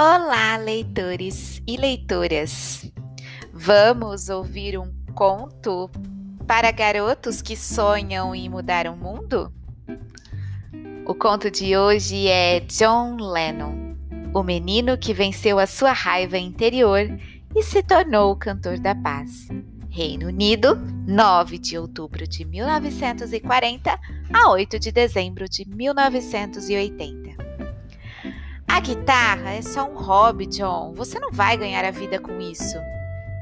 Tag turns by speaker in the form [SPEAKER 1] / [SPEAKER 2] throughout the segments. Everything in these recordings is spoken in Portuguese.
[SPEAKER 1] Olá, leitores e leitoras! Vamos ouvir um conto para garotos que sonham em mudar o mundo? O conto de hoje é John Lennon, o menino que venceu a sua raiva interior e se tornou o cantor da paz. Reino Unido, 9 de outubro de 1940 a 8 de dezembro de 1980. A guitarra é só um hobby, John. Você não vai ganhar a vida com isso,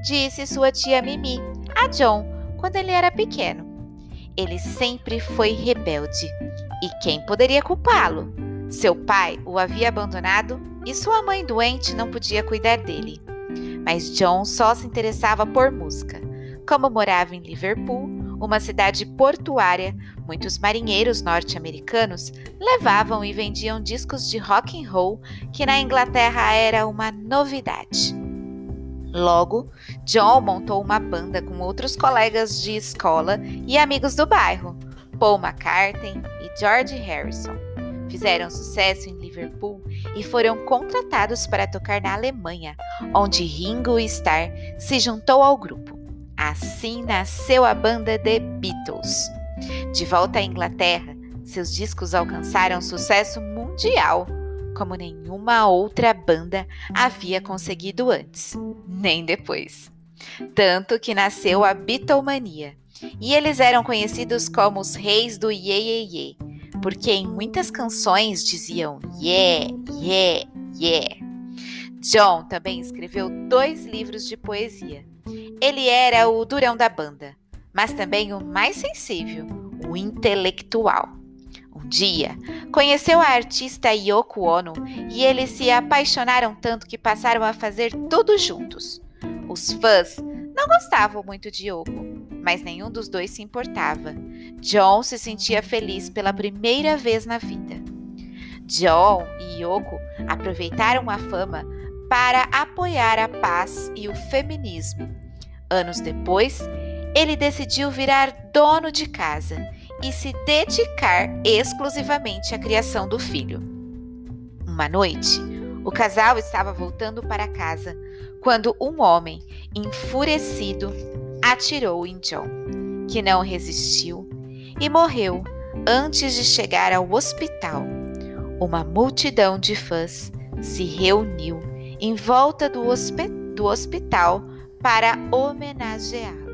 [SPEAKER 1] disse sua tia Mimi a John quando ele era pequeno. Ele sempre foi rebelde. E quem poderia culpá-lo? Seu pai o havia abandonado e sua mãe doente não podia cuidar dele. Mas John só se interessava por música. Como morava em Liverpool, uma cidade portuária, muitos marinheiros norte-americanos levavam e vendiam discos de rock and roll, que na Inglaterra era uma novidade. Logo, John montou uma banda com outros colegas de escola e amigos do bairro, Paul McCartney e George Harrison. Fizeram sucesso em Liverpool e foram contratados para tocar na Alemanha, onde Ringo Starr se juntou ao grupo. Assim nasceu a banda The Beatles. De volta à Inglaterra, seus discos alcançaram sucesso mundial, como nenhuma outra banda havia conseguido antes, nem depois. Tanto que nasceu a Beatlemania, e eles eram conhecidos como os reis do Ye Ye, porque em muitas canções diziam Yeah, Yeah, Yeah. John também escreveu dois livros de poesia ele era o durão da banda, mas também o mais sensível, o intelectual. Um dia, conheceu a artista Yoko Ono e eles se apaixonaram tanto que passaram a fazer tudo juntos. Os fãs não gostavam muito de Yoko, mas nenhum dos dois se importava. John se sentia feliz pela primeira vez na vida. John e Yoko aproveitaram a fama para apoiar a paz e o feminismo Anos depois, ele decidiu virar dono de casa e se dedicar exclusivamente à criação do filho. Uma noite, o casal estava voltando para casa quando um homem, enfurecido, atirou em John, que não resistiu e morreu antes de chegar ao hospital. Uma multidão de fãs se reuniu em volta do, do hospital para homenageá-lo.